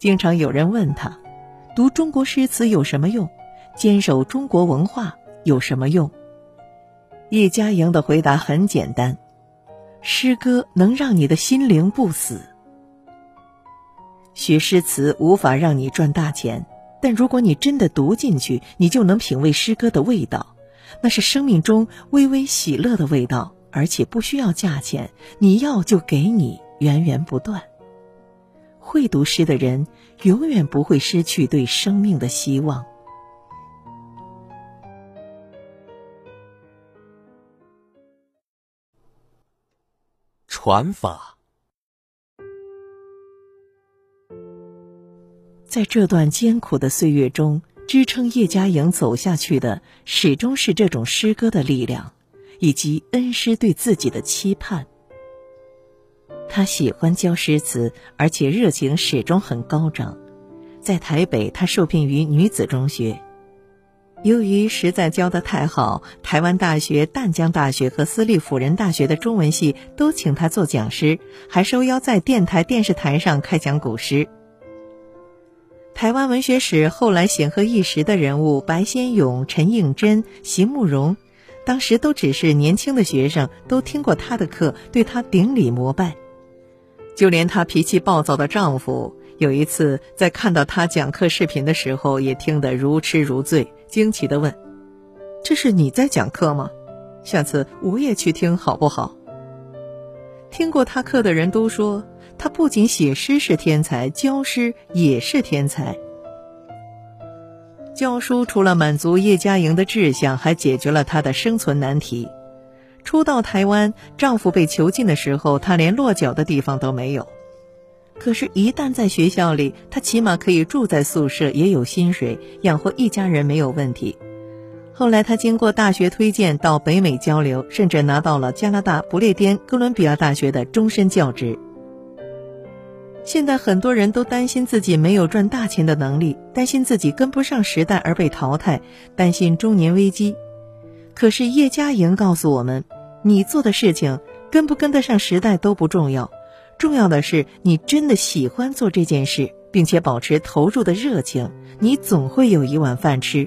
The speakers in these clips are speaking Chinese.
经常有人问他，读中国诗词有什么用？坚守中国文化有什么用？叶嘉莹的回答很简单：诗歌能让你的心灵不死。学诗词无法让你赚大钱，但如果你真的读进去，你就能品味诗歌的味道，那是生命中微微喜乐的味道，而且不需要价钱，你要就给你，源源不断。会读诗的人，永远不会失去对生命的希望。传法，在这段艰苦的岁月中，支撑叶嘉莹走下去的，始终是这种诗歌的力量，以及恩师对自己的期盼。他喜欢教诗词，而且热情始终很高涨。在台北，他受聘于女子中学。由于实在教得太好，台湾大学、淡江大学和私立辅仁大学的中文系都请他做讲师，还受邀在电台、电视台上开讲古诗。台湾文学史后来显赫一时的人物白先勇、陈应真、席慕容，当时都只是年轻的学生，都听过他的课，对他顶礼膜拜。就连她脾气暴躁的丈夫，有一次在看到她讲课视频的时候，也听得如痴如醉。惊奇的问：“这是你在讲课吗？下次我也去听好不好？”听过他课的人都说，他不仅写诗是天才，教诗也是天才。教书除了满足叶嘉莹的志向，还解决了她的生存难题。初到台湾，丈夫被囚禁的时候，她连落脚的地方都没有。可是，一旦在学校里，她起码可以住在宿舍，也有薪水养活一家人，没有问题。后来，她经过大学推荐到北美交流，甚至拿到了加拿大不列颠哥伦比亚大学的终身教职。现在，很多人都担心自己没有赚大钱的能力，担心自己跟不上时代而被淘汰，担心中年危机。可是，叶嘉莹告诉我们：你做的事情跟不跟得上时代都不重要。重要的是，你真的喜欢做这件事，并且保持投入的热情，你总会有一碗饭吃。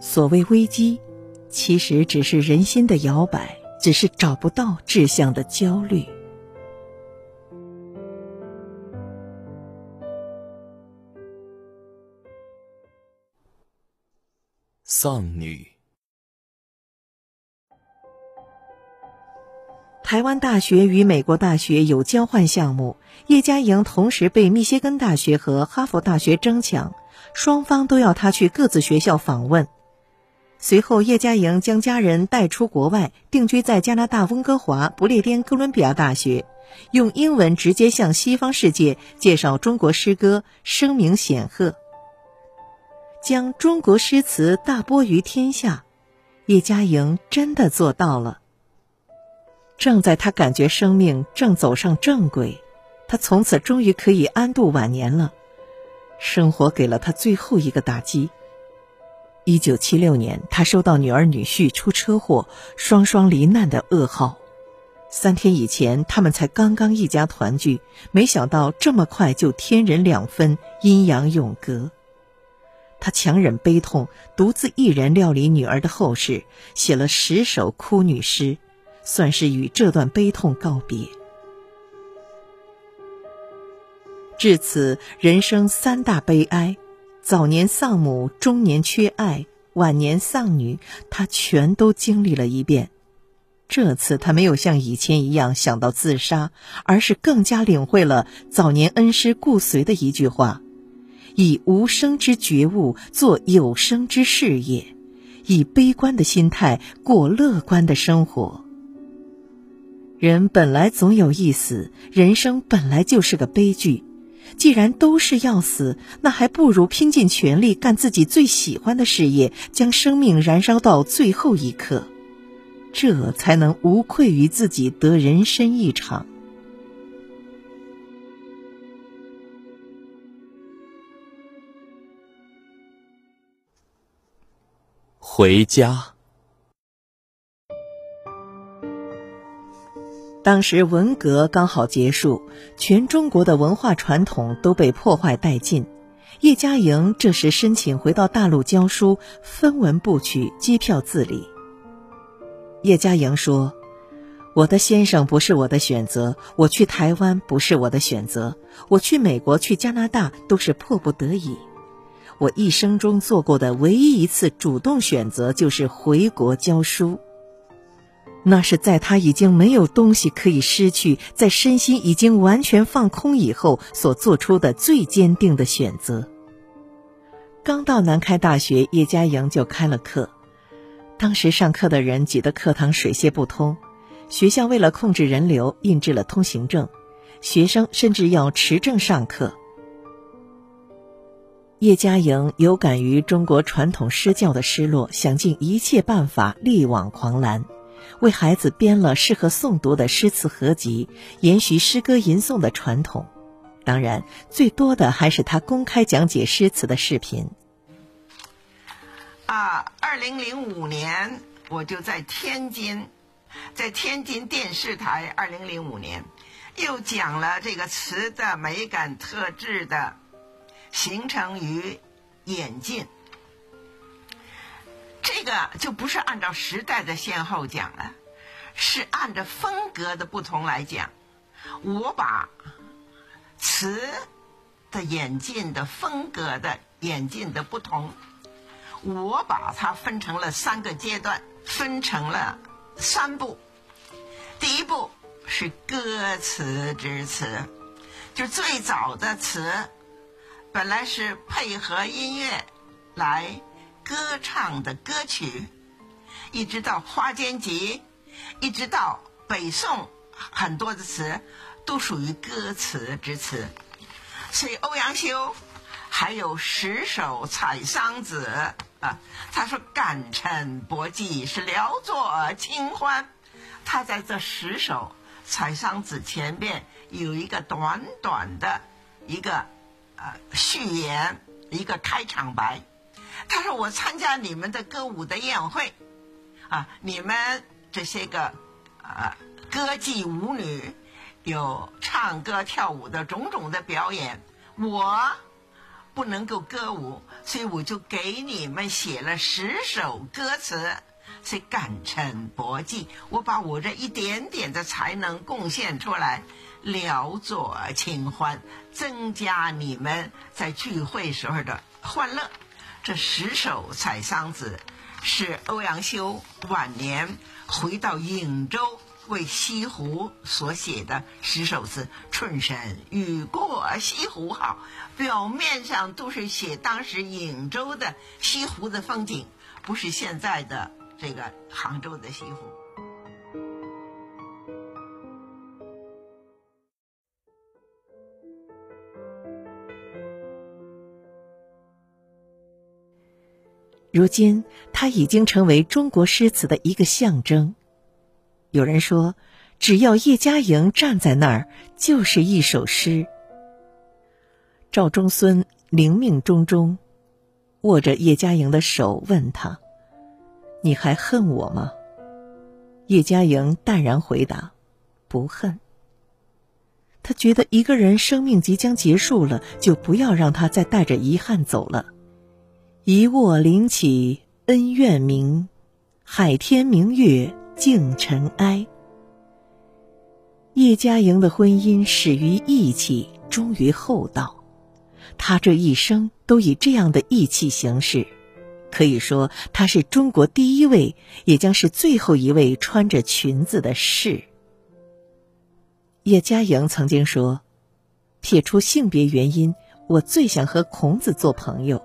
所谓危机，其实只是人心的摇摆，只是找不到志向的焦虑。丧女。台湾大学与美国大学有交换项目，叶嘉莹同时被密歇根大学和哈佛大学争抢，双方都要她去各自学校访问。随后，叶嘉莹将家人带出国外，定居在加拿大温哥华不列颠哥伦比亚大学，用英文直接向西方世界介绍中国诗歌，声名显赫，将中国诗词大播于天下。叶嘉莹真的做到了。正在他感觉生命正走上正轨，他从此终于可以安度晚年了。生活给了他最后一个打击。一九七六年，他收到女儿女婿出车祸，双双罹难的噩耗。三天以前，他们才刚刚一家团聚，没想到这么快就天人两分，阴阳永隔。他强忍悲痛，独自一人料理女儿的后事，写了十首哭女诗。算是与这段悲痛告别。至此，人生三大悲哀：早年丧母，中年缺爱，晚年丧女，他全都经历了一遍。这次他没有像以前一样想到自杀，而是更加领会了早年恩师顾随的一句话：“以无声之觉悟做有声之事业，以悲观的心态过乐观的生活。”人本来总有一死，人生本来就是个悲剧。既然都是要死，那还不如拼尽全力干自己最喜欢的事业，将生命燃烧到最后一刻，这才能无愧于自己得人生一场。回家。当时文革刚好结束，全中国的文化传统都被破坏殆尽。叶嘉莹这时申请回到大陆教书，分文不取，机票自理。叶嘉莹说：“我的先生不是我的选择，我去台湾不是我的选择，我去美国、去加拿大都是迫不得已。我一生中做过的唯一一次主动选择，就是回国教书。”那是在他已经没有东西可以失去，在身心已经完全放空以后所做出的最坚定的选择。刚到南开大学，叶嘉莹就开了课。当时上课的人挤得课堂水泄不通，学校为了控制人流，印制了通行证，学生甚至要持证上课。叶嘉莹有感于中国传统诗教的失落，想尽一切办法力挽狂澜。为孩子编了适合诵读的诗词合集，延续诗歌吟诵的传统。当然，最多的还是他公开讲解诗词的视频。啊，二零零五年我就在天津，在天津电视台，二零零五年又讲了这个词的美感特质的形成与演进。这个就不是按照时代的先后讲了，是按照风格的不同来讲。我把词的演进的风格的演进的不同，我把它分成了三个阶段，分成了三步。第一步是歌词之词，就最早的词，本来是配合音乐来。歌唱的歌曲，一直到《花间集》，一直到北宋，很多的词都属于歌词之词。所以欧阳修还有十首《采桑子》啊，他说“感尘薄寄是聊作清欢”，他在这十首《采桑子》前边有一个短短的一个呃序言，一个开场白。他说：“我参加你们的歌舞的宴会，啊，你们这些个，呃，歌妓舞女，有唱歌跳舞的种种的表演，我不能够歌舞，所以我就给你们写了十首歌词，是感尘薄寄，我把我这一点点的才能贡献出来，聊作清欢，增加你们在聚会时候的欢乐。”这十首《采桑子》是欧阳修晚年回到颍州为西湖所写的十首词。春深雨过西湖好，表面上都是写当时颍州的西湖的风景，不是现在的这个杭州的西湖。如今，他已经成为中国诗词的一个象征。有人说，只要叶嘉莹站在那儿，就是一首诗。赵忠孙灵命中中，握着叶嘉莹的手，问他：“你还恨我吗？”叶嘉莹淡然回答：“不恨。”他觉得一个人生命即将结束了，就不要让他再带着遗憾走了。一卧灵起恩怨明，海天明月净尘埃。叶嘉莹的婚姻始于义气，终于厚道。她这一生都以这样的义气行事，可以说她是中国第一位，也将是最后一位穿着裙子的士。叶嘉莹曾经说：“撇除性别原因，我最想和孔子做朋友。”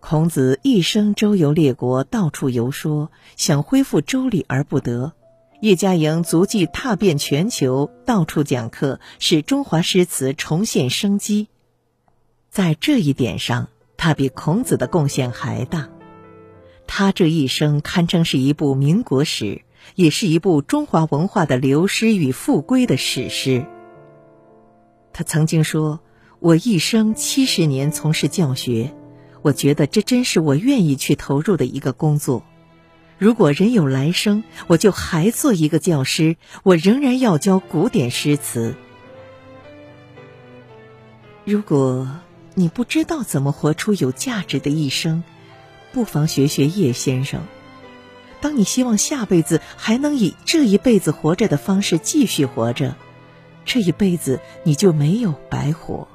孔子一生周游列国，到处游说，想恢复周礼而不得。叶嘉莹足迹踏遍全球，到处讲课，使中华诗词重现生机。在这一点上，他比孔子的贡献还大。他这一生堪称是一部民国史，也是一部中华文化的流失与复归的史诗。他曾经说：“我一生七十年从事教学。”我觉得这真是我愿意去投入的一个工作。如果人有来生，我就还做一个教师，我仍然要教古典诗词。如果你不知道怎么活出有价值的一生，不妨学学叶先生。当你希望下辈子还能以这一辈子活着的方式继续活着，这一辈子你就没有白活。